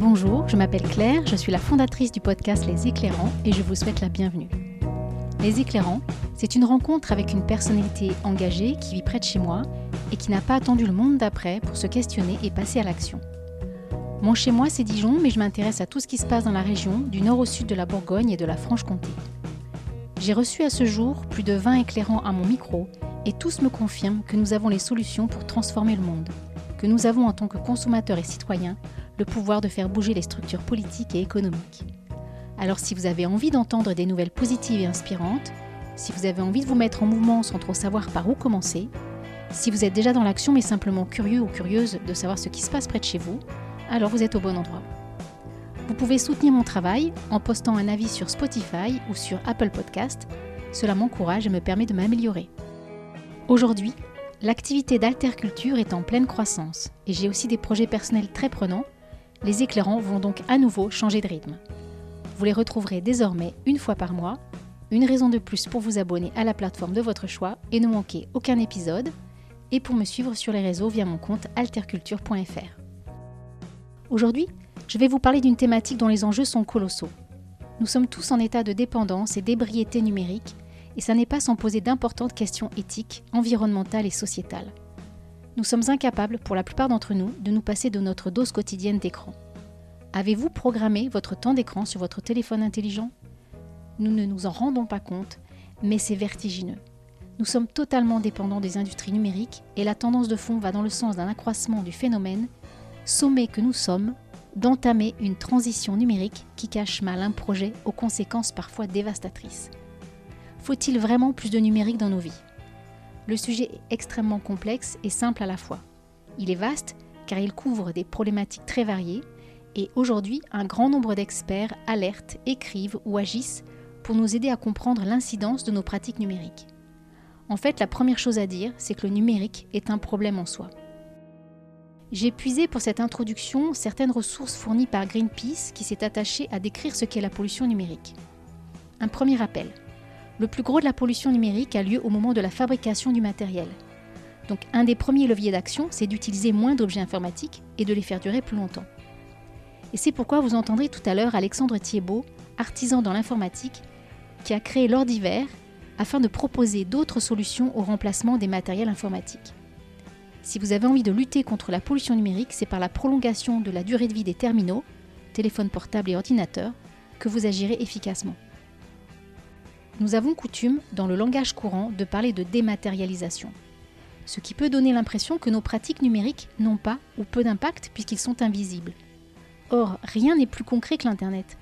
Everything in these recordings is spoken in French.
Bonjour, je m'appelle Claire, je suis la fondatrice du podcast Les Éclairants et je vous souhaite la bienvenue. Les Éclairants, c'est une rencontre avec une personnalité engagée qui vit près de chez moi et qui n'a pas attendu le monde d'après pour se questionner et passer à l'action. Mon chez moi, c'est Dijon, mais je m'intéresse à tout ce qui se passe dans la région, du nord au sud de la Bourgogne et de la Franche-Comté. J'ai reçu à ce jour plus de 20 éclairants à mon micro et tous me confirment que nous avons les solutions pour transformer le monde, que nous avons en tant que consommateurs et citoyens le pouvoir de faire bouger les structures politiques et économiques. Alors si vous avez envie d'entendre des nouvelles positives et inspirantes, si vous avez envie de vous mettre en mouvement sans trop savoir par où commencer, si vous êtes déjà dans l'action mais simplement curieux ou curieuse de savoir ce qui se passe près de chez vous, alors vous êtes au bon endroit. Vous pouvez soutenir mon travail en postant un avis sur Spotify ou sur Apple Podcast. Cela m'encourage et me permet de m'améliorer. Aujourd'hui, l'activité d'alterculture est en pleine croissance et j'ai aussi des projets personnels très prenants les éclairants vont donc à nouveau changer de rythme. Vous les retrouverez désormais une fois par mois, une raison de plus pour vous abonner à la plateforme de votre choix et ne manquer aucun épisode, et pour me suivre sur les réseaux via mon compte alterculture.fr. Aujourd'hui, je vais vous parler d'une thématique dont les enjeux sont colossaux. Nous sommes tous en état de dépendance et d'ébriété numérique, et ça n'est pas sans poser d'importantes questions éthiques, environnementales et sociétales nous sommes incapables, pour la plupart d'entre nous, de nous passer de notre dose quotidienne d'écran. Avez-vous programmé votre temps d'écran sur votre téléphone intelligent? Nous ne nous en rendons pas compte, mais c'est vertigineux. Nous sommes totalement dépendants des industries numériques et la tendance de fond va dans le sens d'un accroissement du phénomène, sommé que nous sommes, d'entamer une transition numérique qui cache mal un projet aux conséquences parfois dévastatrices. Faut-il vraiment plus de numérique dans nos vies? Le sujet est extrêmement complexe et simple à la fois. Il est vaste car il couvre des problématiques très variées et aujourd'hui un grand nombre d'experts alertent, écrivent ou agissent pour nous aider à comprendre l'incidence de nos pratiques numériques. En fait, la première chose à dire, c'est que le numérique est un problème en soi. J'ai puisé pour cette introduction certaines ressources fournies par Greenpeace qui s'est attaché à décrire ce qu'est la pollution numérique. Un premier rappel le plus gros de la pollution numérique a lieu au moment de la fabrication du matériel. Donc un des premiers leviers d'action, c'est d'utiliser moins d'objets informatiques et de les faire durer plus longtemps. Et c'est pourquoi vous entendrez tout à l'heure Alexandre Thiebaud, artisan dans l'informatique, qui a créé l'Ordiver afin de proposer d'autres solutions au remplacement des matériels informatiques. Si vous avez envie de lutter contre la pollution numérique, c'est par la prolongation de la durée de vie des terminaux, téléphones portables et ordinateurs, que vous agirez efficacement. Nous avons coutume, dans le langage courant, de parler de dématérialisation, ce qui peut donner l'impression que nos pratiques numériques n'ont pas ou peu d'impact puisqu'ils sont invisibles. Or, rien n'est plus concret que l'Internet.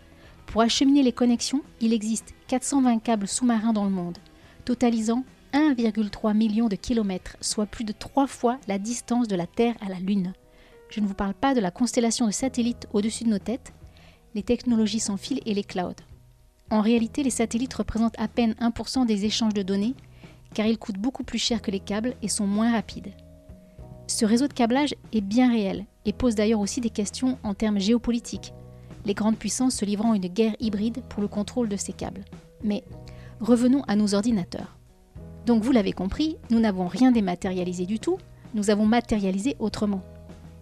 Pour acheminer les connexions, il existe 420 câbles sous-marins dans le monde, totalisant 1,3 million de kilomètres, soit plus de trois fois la distance de la Terre à la Lune. Je ne vous parle pas de la constellation de satellites au-dessus de nos têtes, les technologies sans fil et les clouds. En réalité, les satellites représentent à peine 1% des échanges de données, car ils coûtent beaucoup plus cher que les câbles et sont moins rapides. Ce réseau de câblage est bien réel et pose d'ailleurs aussi des questions en termes géopolitiques, les grandes puissances se livrant une guerre hybride pour le contrôle de ces câbles. Mais revenons à nos ordinateurs. Donc vous l'avez compris, nous n'avons rien dématérialisé du tout, nous avons matérialisé autrement.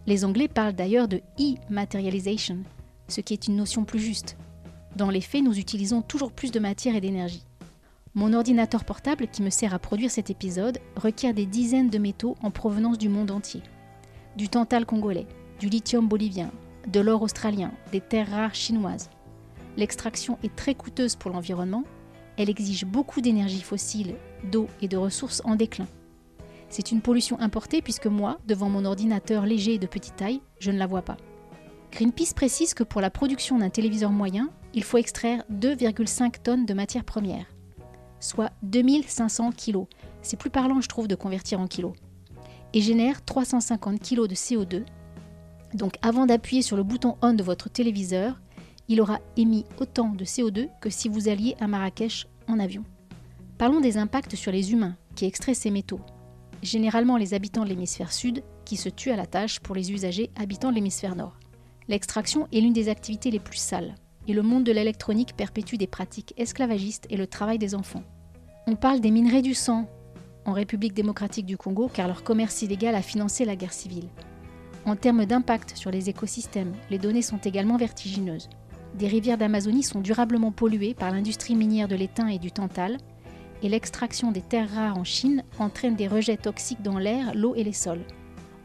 Les Anglais parlent d'ailleurs de e-materialization, ce qui est une notion plus juste. Dans les faits, nous utilisons toujours plus de matière et d'énergie. Mon ordinateur portable qui me sert à produire cet épisode requiert des dizaines de métaux en provenance du monde entier. Du tantal congolais, du lithium bolivien, de l'or australien, des terres rares chinoises. L'extraction est très coûteuse pour l'environnement, elle exige beaucoup d'énergie fossile, d'eau et de ressources en déclin. C'est une pollution importée puisque moi, devant mon ordinateur léger et de petite taille, je ne la vois pas. Greenpeace précise que pour la production d'un téléviseur moyen, il faut extraire 2,5 tonnes de matières premières, soit 2500 kg. C'est plus parlant, je trouve, de convertir en kilos. Et génère 350 kg de CO2. Donc avant d'appuyer sur le bouton on de votre téléviseur, il aura émis autant de CO2 que si vous alliez à Marrakech en avion. Parlons des impacts sur les humains qui extraient ces métaux. Généralement les habitants de l'hémisphère sud qui se tuent à la tâche pour les usagers habitant l'hémisphère nord. L'extraction est l'une des activités les plus sales et le monde de l'électronique perpétue des pratiques esclavagistes et le travail des enfants. On parle des minerais du sang en République démocratique du Congo car leur commerce illégal a financé la guerre civile. En termes d'impact sur les écosystèmes, les données sont également vertigineuses. Des rivières d'Amazonie sont durablement polluées par l'industrie minière de l'étain et du tantal, et l'extraction des terres rares en Chine entraîne des rejets toxiques dans l'air, l'eau et les sols.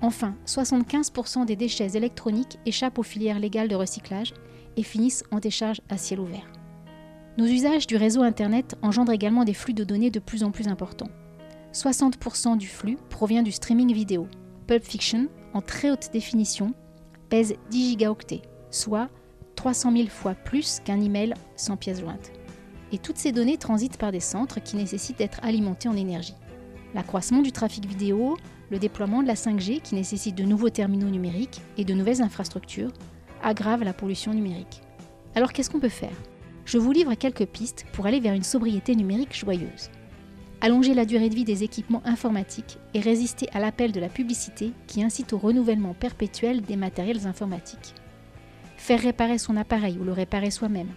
Enfin, 75% des déchets électroniques échappent aux filières légales de recyclage et finissent en décharge à ciel ouvert. Nos usages du réseau Internet engendrent également des flux de données de plus en plus importants. 60% du flux provient du streaming vidéo. Pulp Fiction, en très haute définition, pèse 10 gigaoctets, soit 300 000 fois plus qu'un email sans pièce jointe. Et toutes ces données transitent par des centres qui nécessitent d'être alimentés en énergie. L'accroissement du trafic vidéo, le déploiement de la 5G qui nécessite de nouveaux terminaux numériques et de nouvelles infrastructures aggrave la pollution numérique. Alors qu'est-ce qu'on peut faire? Je vous livre quelques pistes pour aller vers une sobriété numérique joyeuse. Allonger la durée de vie des équipements informatiques et résister à l'appel de la publicité qui incite au renouvellement perpétuel des matériels informatiques. Faire réparer son appareil ou le réparer soi-même.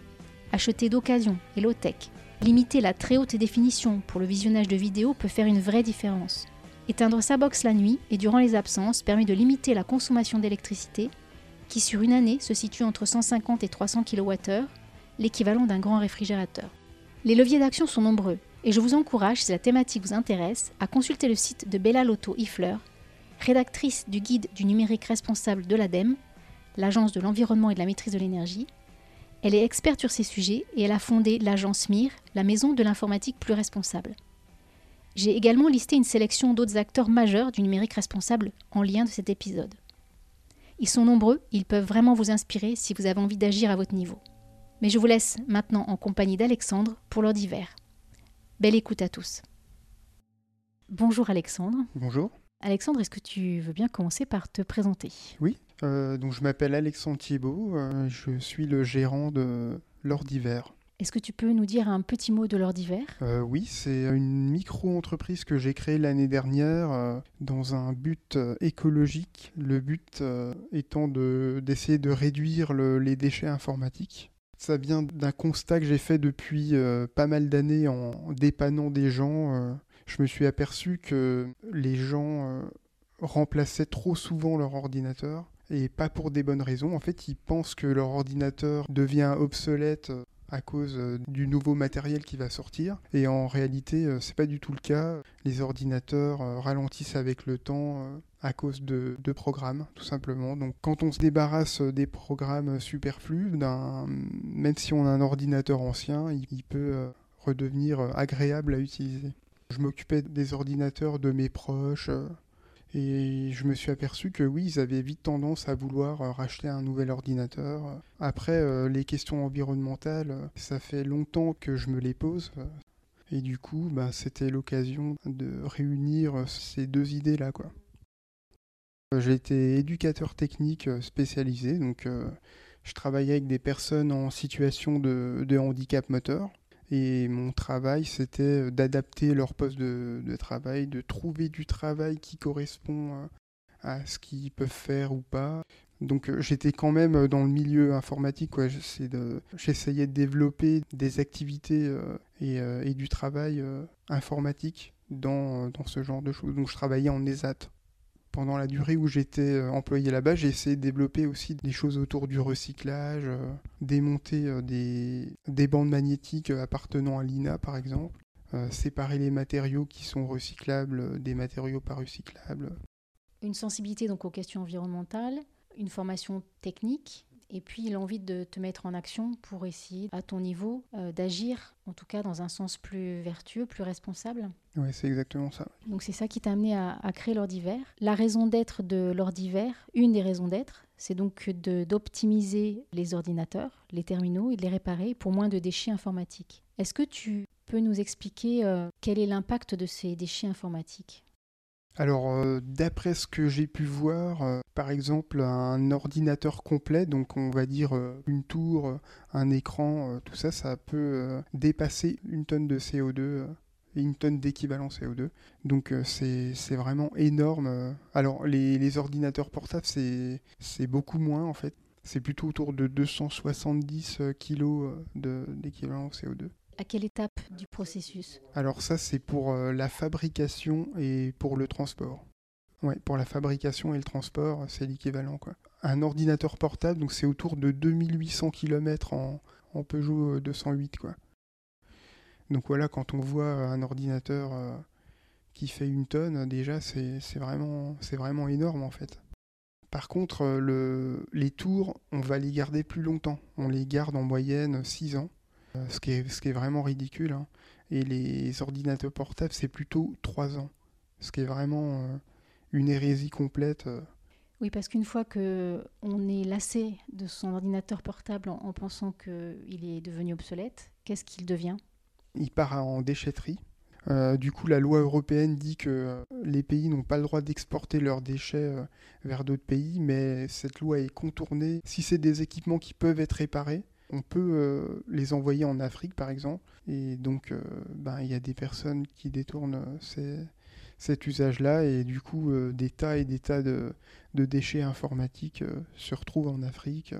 Acheter d'occasion et low-tech. Limiter la très haute définition pour le visionnage de vidéos peut faire une vraie différence. Éteindre sa box la nuit et durant les absences permet de limiter la consommation d'électricité qui sur une année se situe entre 150 et 300 kWh, l'équivalent d'un grand réfrigérateur. Les leviers d'action sont nombreux et je vous encourage, si la thématique vous intéresse, à consulter le site de Bella Lotto Ifleur, rédactrice du guide du numérique responsable de l'ADEME, l'Agence de l'environnement et de la maîtrise de l'énergie. Elle est experte sur ces sujets et elle a fondé l'agence MIR, la maison de l'informatique plus responsable. J'ai également listé une sélection d'autres acteurs majeurs du numérique responsable en lien de cet épisode. Ils sont nombreux, ils peuvent vraiment vous inspirer si vous avez envie d'agir à votre niveau. Mais je vous laisse maintenant en compagnie d'Alexandre pour l'heure d'hiver. Belle écoute à tous. Bonjour Alexandre. Bonjour. Alexandre, est-ce que tu veux bien commencer par te présenter? Oui, euh, donc je m'appelle Alexandre Thiebaud, euh, je suis le gérant de l'Or d'hiver. Est-ce que tu peux nous dire un petit mot de l'or d'hiver? Euh, Oui, c'est une micro-entreprise que j'ai créée l'année dernière euh, dans un but euh, écologique. Le but étant d'essayer de, réduire les déchets informatiques. Ça vient d'un constat que j'ai fait depuis pas mal d'années en dépannant des gens. je me suis aperçu que les gens remplaçaient trop souvent leur ordinateur et pas pour des bonnes raisons. En fait, ils pensent que leur ordinateur devient obsolète à cause euh, du nouveau matériel qui va sortir. Et en réalité, euh, c'est pas du tout le cas. Les ordinateurs euh, ralentissent avec le temps à cause de, programmes, tout simplement. Donc quand on se débarrasse des programmes superflus, même si on a un ordinateur ancien, il, peut redevenir agréable à utiliser. Je m'occupais des ordinateurs de mes proches, et je me suis aperçu que oui, ils avaient vite tendance à vouloir euh, racheter un nouvel ordinateur. Après, euh, les questions environnementales, euh, ça fait longtemps que je me les pose. Et du coup, bah, c'était l'occasion de réunir ces deux idées-là. quoi. J'ai été éducateur technique spécialisé, donc je travaillais avec des personnes en situation de handicap moteur. Et mon travail, c'était euh, d'adapter leur poste de, travail, de trouver du travail qui correspond euh, à ce qu'ils peuvent faire ou pas. Donc euh, j'étais quand même dans le milieu informatique, j'essayais de, développer des activités et, du travail informatique dans, dans, ce genre de choses. Donc je travaillais en ESAT pendant la durée où j'étais euh, employé là-bas, j'ai essayé de développer aussi des choses autour du recyclage, euh, démonter euh, des, des, bandes magnétiques appartenant à l'INA par exemple, séparer les matériaux qui sont recyclables des matériaux pas recyclables. Une sensibilité donc aux questions environnementales, une formation technique et puis l'envie de te mettre en action pour essayer, à ton niveau, euh, d'agir, en tout cas dans un sens plus vertueux, plus responsable. Oui, c'est exactement ça. Donc c'est ça qui t'a amené à, créer l'ordre d'hiver. La raison d'être de l'ordre d'hiver, une des raisons d'être, c'est donc d'optimiser les ordinateurs, les terminaux et de les réparer pour moins de déchets informatiques. Est-ce que tu peux nous expliquer euh, quel est l'impact de ces déchets informatiques? Alors, euh, d'après ce que j'ai pu voir, euh, par exemple, un ordinateur complet, donc on va dire euh, une tour, un écran, tout ça, ça peut dépasser une tonne de CO2 et une tonne d'équivalent CO2. Donc c'est vraiment énorme. Alors, les, ordinateurs portables, c'est beaucoup moins en fait. C'est plutôt autour de 270 kg d'équivalent CO2. À quelle étape du processus? Alors ça, c'est pour euh, la fabrication et pour le transport. Ouais, pour la fabrication et le transport, c'est l'équivalent. Un ordinateur portable, donc c'est autour de 2800 km en, en Peugeot 208. Quoi. Donc voilà, quand on voit un ordinateur euh, qui fait une tonne, déjà, c'est vraiment, vraiment énorme en fait. Par contre, euh, le, les tours, on va les garder plus longtemps. On les garde en moyenne 6 ans, euh, ce, qui est, ce qui est vraiment ridicule. Hein. Et les ordinateurs portables, c'est plutôt 3 ans, ce qui est vraiment une hérésie complète. Oui, parce qu'une fois que on est lassé de son ordinateur portable en, en pensant qu'il est devenu obsolète, qu'est-ce qu'il devient? Il part en déchetterie. Euh, du coup, la loi européenne dit que euh, les pays n'ont pas le droit d'exporter leurs déchets euh, vers d'autres pays, mais cette loi est contournée. Si c'est des équipements qui peuvent être réparés, on peut les envoyer en Afrique, par exemple. Et donc, ben, il y a des personnes qui détournent cet usage-là, et du coup, des tas et des tas de, déchets informatiques se retrouvent en Afrique.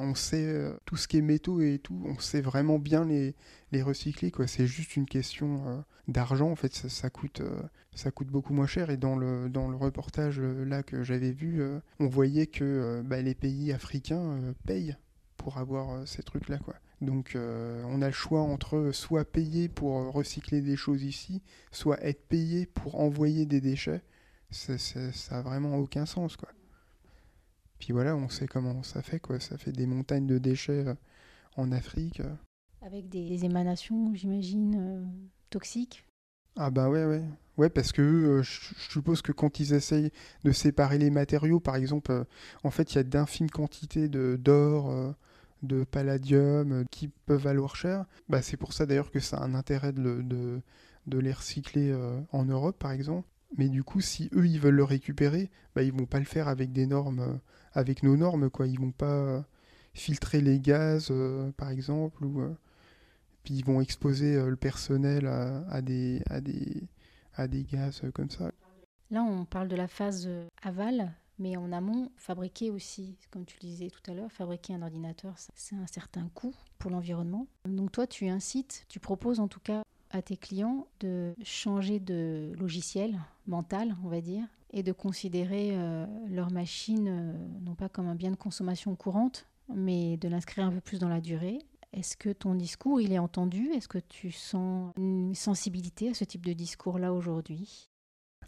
On sait euh, tout ce qui est métaux et tout, on sait vraiment bien les, recycler. Quoi. C'est juste une question euh, d'argent. En fait, ça, coûte, euh, ça coûte beaucoup moins cher. Et dans le, dans le reportage là que j'avais vu, on voyait que bah, les pays africains payent pour avoir ces trucs-là. Quoi. Donc on a le choix entre soit payer pour recycler des choses ici, soit être payé pour envoyer des déchets. Ça, ça, ça a vraiment aucun sens. quoi. Puis voilà, on sait comment ça fait, quoi. Ça fait des montagnes de déchets euh, en Afrique. Euh. Avec des émanations, j'imagine, euh, toxiques Ah bah ouais, ouais. Ouais, parce que je suppose que quand ils essayent de séparer les matériaux, par exemple, en fait, il y a d'infimes quantités d'or, de, palladium qui peuvent valoir cher. Bah, c'est pour ça d'ailleurs que ça a un intérêt de, de, les recycler en Europe, par exemple. Mais du coup, si eux, ils veulent le récupérer, bah, ils vont pas le faire avec des normes avec nos normes, quoi. Ils vont pas euh, filtrer les gaz, euh, par exemple, ou euh, puis ils vont exposer le personnel à, des, à, des, à des gaz comme ça. Là, on parle de la phase aval, mais en amont, fabriquer aussi, comme tu le disais tout à l'heure, fabriquer un ordinateur, c'est un certain coût pour l'environnement. Donc toi, tu incites, tu proposes en tout cas à tes clients de changer de logiciel mental, on va dire, et de considérer euh, leur machine euh, non pas comme un bien de consommation courante, mais de l'inscrire un peu plus dans la durée. Est-ce que ton discours, il est entendu? Est-ce que tu sens une sensibilité à ce type de discours-là aujourd'hui?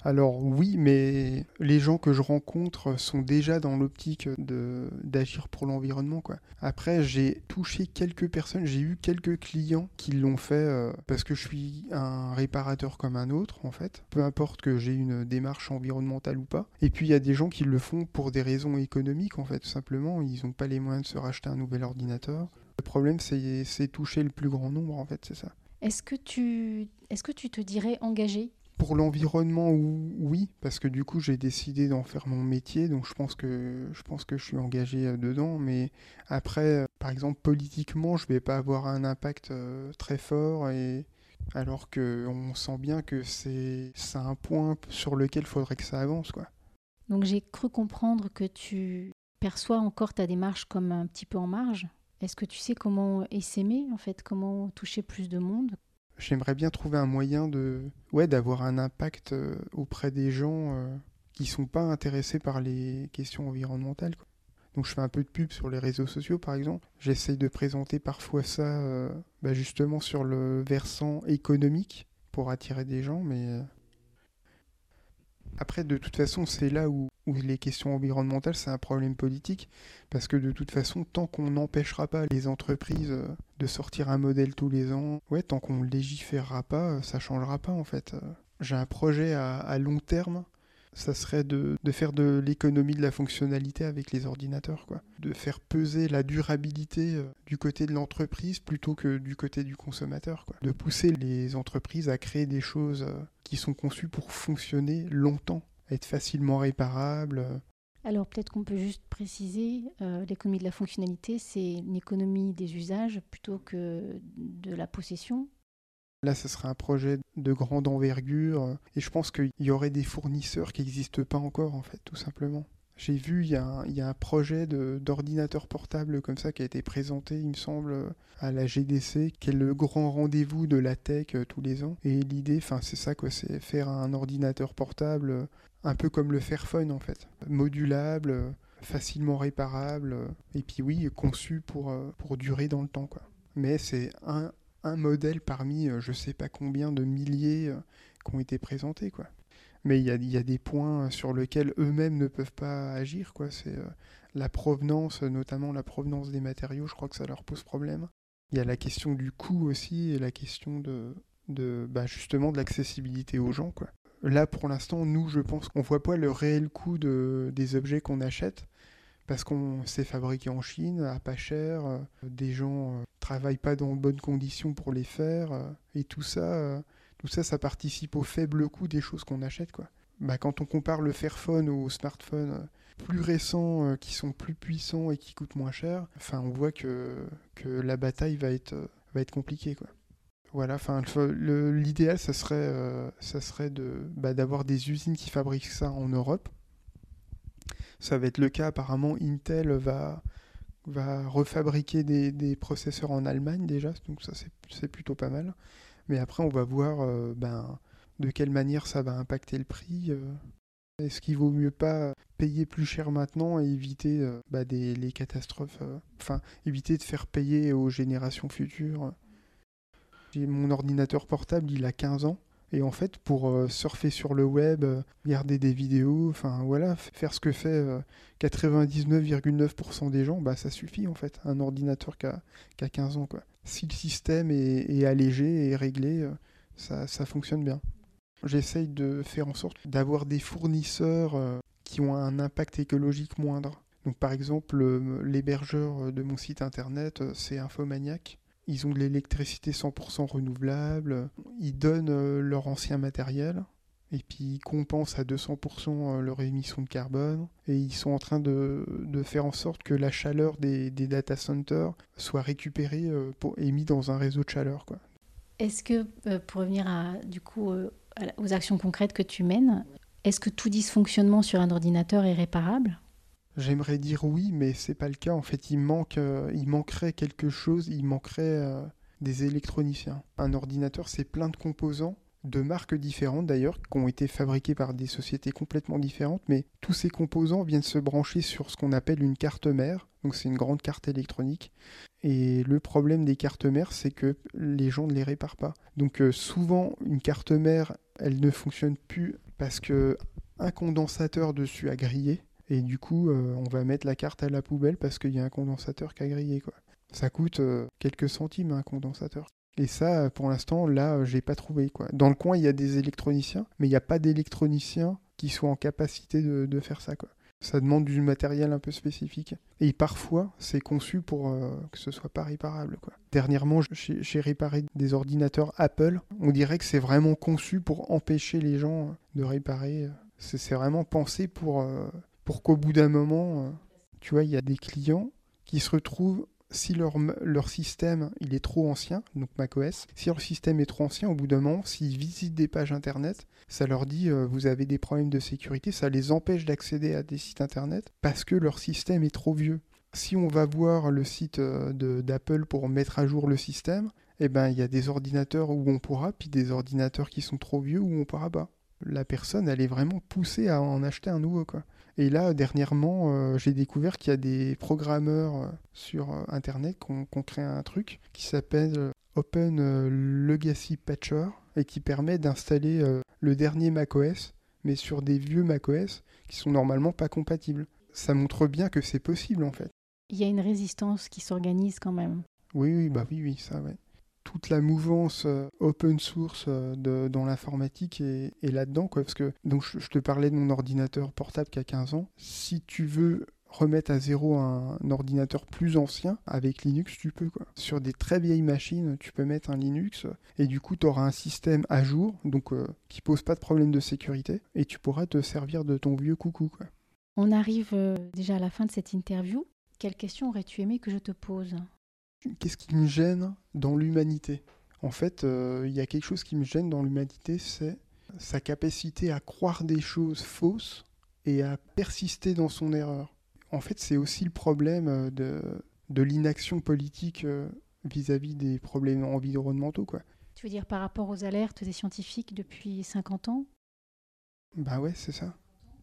Alors oui, mais les gens que je rencontre sont déjà dans l'optique d'agir pour l'environnement. quoi. Après, j'ai touché quelques personnes, j'ai eu quelques clients qui l'ont fait euh, parce que je suis un réparateur comme un autre, en fait. Peu importe que j'ai une démarche environnementale ou pas. Et puis il y a des gens qui le font pour des raisons économiques, en fait, tout simplement. Ils n'ont pas les moyens de se racheter un nouvel ordinateur. Le problème, c'est toucher le plus grand nombre, en fait, c'est ça. Est-ce que, tu, est-ce que tu te dirais engagé? Pour l'environnement, oui, parce que du coup j'ai décidé d'en faire mon métier, donc je pense que je pense que je suis engagé euh, dedans. Mais après, euh, par exemple politiquement, je vais pas avoir un impact euh, très fort et alors que on sent bien que c'est un point sur lequel il faudrait que ça avance, quoi. Donc j'ai cru comprendre que tu perçois encore ta démarche comme un petit peu en marge. Est-ce que tu sais comment essaimer en fait, comment toucher plus de monde? J'aimerais bien trouver un moyen de d'avoir un impact euh, auprès des gens euh, qui sont pas intéressés par les questions environnementales. Donc je fais un peu de pub sur les réseaux sociaux par exemple. J'essaye de présenter parfois ça euh, bah, justement sur le versant économique pour attirer des gens, mais après, de toute façon, c'est là où, les questions environnementales, c'est un problème politique, parce que de toute façon, tant qu'on n'empêchera pas les entreprises euh, de sortir un modèle tous les ans, ouais, tant qu'on ne légiférera pas, euh, ça changera pas en fait. Euh, j'ai un projet à, long terme, ça serait de, faire de l'économie de la fonctionnalité avec les ordinateurs, quoi. De faire peser la durabilité du côté de l'entreprise plutôt que du côté du consommateur, quoi. De pousser les entreprises à créer des choses qui sont conçus pour fonctionner longtemps, être facilement réparables. Alors peut-être qu'on peut juste préciser, euh, l'économie de la fonctionnalité, c'est une économie des usages plutôt que de la possession. Là, ce serait un projet de grande envergure et je pense qu'il y aurait des fournisseurs qui n'existent pas encore, en fait, tout simplement. J'ai vu, il y, a un projet d'ordinateur portable comme ça qui a été présenté, il me semble, à la GDC, qui est le grand rendez-vous de la tech euh, tous les ans. Et l'idée, c'est ça, quoi, c'est faire un ordinateur portable euh, un peu comme le Fairphone, en fait. Modulable, euh, facilement réparable, et puis oui, conçu pour, pour durer dans le temps, quoi. Mais c'est un, un modèle parmi je sais pas combien de milliers qui ont été présentés, quoi mais il y a, y a, des points sur lesquels eux-mêmes ne peuvent pas agir. Quoi. C'est euh, la provenance, notamment la provenance des matériaux, je crois que ça leur pose problème. Il y a la question du coût aussi et la question de, de bah justement de l'accessibilité aux gens. Quoi. Là, pour l'instant, nous, je pense qu'on voit pas le réel coût de, des objets qu'on achète parce qu'on s'est fabriqué en Chine à pas cher, euh, des gens euh, travaillent pas dans de bonnes conditions pour les faire, et tout ça, tout ça, ça participe au faible coût des choses qu'on achète. Quoi. Bah, quand on compare le Fairphone aux smartphones euh, plus récents, euh, qui sont plus puissants et qui coûtent moins cher, enfin, on voit que, que la bataille va être, euh, va être compliquée. Quoi. Voilà, enfin, l'idéal, ça serait, ça serait de, bah, d'avoir des usines qui fabriquent ça en Europe. Ça va être le cas, apparemment, Intel va, refabriquer des, des processeurs en Allemagne déjà, donc ça c'est plutôt pas mal. Mais après, on va voir euh, ben, de quelle manière ça va impacter le prix. Euh. Est-ce qu'il vaut mieux pas payer plus cher maintenant et éviter euh, bah, des, les catastrophes, enfin éviter de faire payer aux générations futures? Mon ordinateur portable, il a 15 ans. Et en fait, pour surfer sur le web, regarder des vidéos, enfin voilà, faire ce que fait 99,9% des gens, bah ça suffit en fait. Un ordinateur qui a, a 15 ans, quoi si le système est, allégé et réglé, euh, ça, fonctionne bien. J'essaye de faire en sorte d'avoir des fournisseurs euh, qui ont un impact écologique moindre. Donc par exemple, l'hébergeur de mon site internet, euh, c'est Infomaniac. Ils ont de l'électricité 100% renouvelable, ils donnent leur ancien matériel, et puis ils compensent à 200% euh, leur émission de carbone, et ils sont en train de, de faire en sorte que la chaleur des, des data centers soit récupérée euh, et mise dans un réseau de chaleur. Est-ce que, euh, pour revenir à, du coup, aux actions concrètes que tu mènes, est-ce que tout dysfonctionnement sur un ordinateur est réparable? J'aimerais dire oui, mais c'est pas le cas. En fait, il, manque, il manquerait quelque chose, il manquerait des électroniciens. Un ordinateur, c'est plein de composants de marques différentes d'ailleurs, qui ont été fabriquées par des sociétés complètement différentes, mais tous ces composants viennent se brancher sur ce qu'on appelle une carte mère, donc c'est une grande carte électronique. Et le problème des cartes mères, c'est que les gens ne les réparent pas. Donc euh, souvent, une carte mère, elle ne fonctionne plus parce que un condensateur dessus a grillé, et du coup, euh, on va mettre la carte à la poubelle parce qu'il y a un condensateur qui a grillé. Quoi. Ça coûte euh, quelques centimes un condensateur. Et ça, pour l'instant, là, j'ai pas trouvé. Quoi. Dans le coin, il y a des électroniciens, mais il n'y a pas d'électroniciens qui soient en capacité de, faire ça. Quoi. Ça demande du matériel un peu spécifique. Et parfois, c'est conçu pour euh, que ce soit pas réparable. Quoi. Dernièrement, j'ai réparé des ordinateurs Apple. On dirait que c'est vraiment conçu pour empêcher les gens de réparer. C'est vraiment pensé pour, euh, pour qu'au bout d'un moment, euh, tu vois, il y a des clients qui se retrouvent si leur, leur système il est trop ancien, donc macOS, si leur système est trop ancien, au bout d'un moment, s'ils visitent des pages internet, ça leur dit euh, vous avez des problèmes de sécurité, ça les empêche d'accéder à des sites internet parce que leur système est trop vieux. Si on va voir le site euh, d'Apple pour mettre à jour le système, eh ben il y a des ordinateurs où on pourra, puis des ordinateurs qui sont trop vieux où on pourra pas. La personne, elle est vraiment poussée à en acheter un nouveau quoi. Et là, dernièrement, euh, j'ai découvert qu'il y a des programmeurs euh, sur euh, Internet qui ont, créé un truc qui s'appelle Open Legacy Patcher et qui permet d'installer le dernier macOS, mais sur des vieux macOS qui sont normalement pas compatibles. Ça montre bien que c'est possible en fait. Il y a une résistance qui s'organise quand même. Oui, oui, bah oui, oui, ça, ouais toute la mouvance euh, open source euh, dans l'informatique est, là-dedans. Parce que donc, je, te parlais de mon ordinateur portable qui a 15 ans. Si tu veux remettre à zéro un, ordinateur plus ancien avec Linux, tu peux. Quoi. Sur des très vieilles machines, tu peux mettre un Linux et du coup, tu auras un système à jour donc euh, qui pose pas de problème de sécurité et tu pourras te servir de ton vieux coucou. On arrive déjà à la fin de cette interview. Quelle question aurais-tu aimé que je te pose? Qu'est-ce qui me gêne dans l'humanité? En fait, euh, il y a quelque chose qui me gêne dans l'humanité, c'est sa capacité à croire des choses fausses et à persister dans son erreur. En fait, c'est aussi le problème euh, de, de l'inaction politique euh, vis-à-vis des problèmes environnementaux. Quoi. Tu veux dire par rapport aux alertes des scientifiques depuis 50 ans? Bah ouais, c'est ça.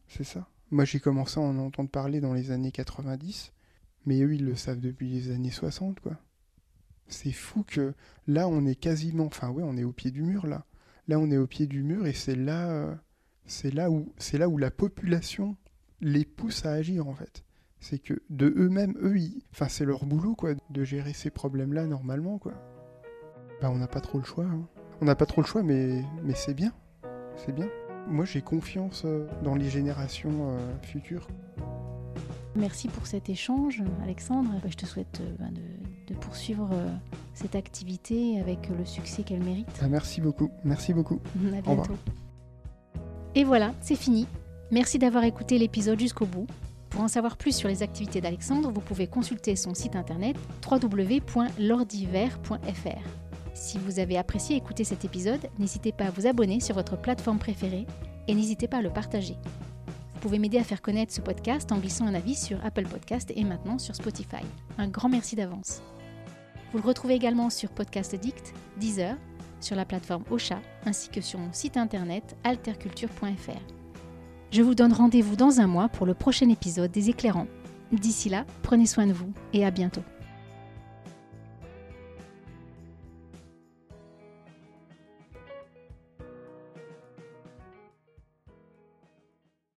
C'est ça. Moi, j'ai commencé à en entendre parler dans les années 90, mais eux, ils le savent depuis les années 60, quoi. C'est fou que là, on est quasiment, enfin ouais, on est au pied du mur là. Là, on est au pied du mur et c'est là, euh, là où, là où la population les pousse à agir en fait. C'est que de eux-mêmes, eux, enfin c'est leur boulot quoi, de gérer ces problèmes-là normalement quoi. Bah, on n'a pas trop le choix. Hein. On n'a pas trop le choix, mais mais c'est bien, c'est bien. Moi, j'ai confiance euh, dans les générations euh, futures. Merci pour cet échange, Alexandre. Je te souhaite ben, de de poursuivre euh, cette activité avec le succès qu'elle mérite. Ah, merci beaucoup, merci beaucoup. À bientôt. Et voilà, c'est fini. Merci d'avoir écouté l'épisode jusqu'au bout. Pour en savoir plus sur les activités d'Alexandre, vous pouvez consulter son site internet www.lordiver.fr. Si vous avez apprécié écouter cet épisode, n'hésitez pas à vous abonner sur votre plateforme préférée et n'hésitez pas à le partager. Vous pouvez m'aider à faire connaître ce podcast en glissant un avis sur Apple Podcast et maintenant sur Spotify. Un grand merci d'avance. Vous le retrouvez également sur Podcast Addict, Deezer, sur la plateforme Ocha, ainsi que sur mon site internet alterculture.fr. Je vous donne rendez-vous dans un mois pour le prochain épisode des éclairants. D'ici là, prenez soin de vous et à bientôt.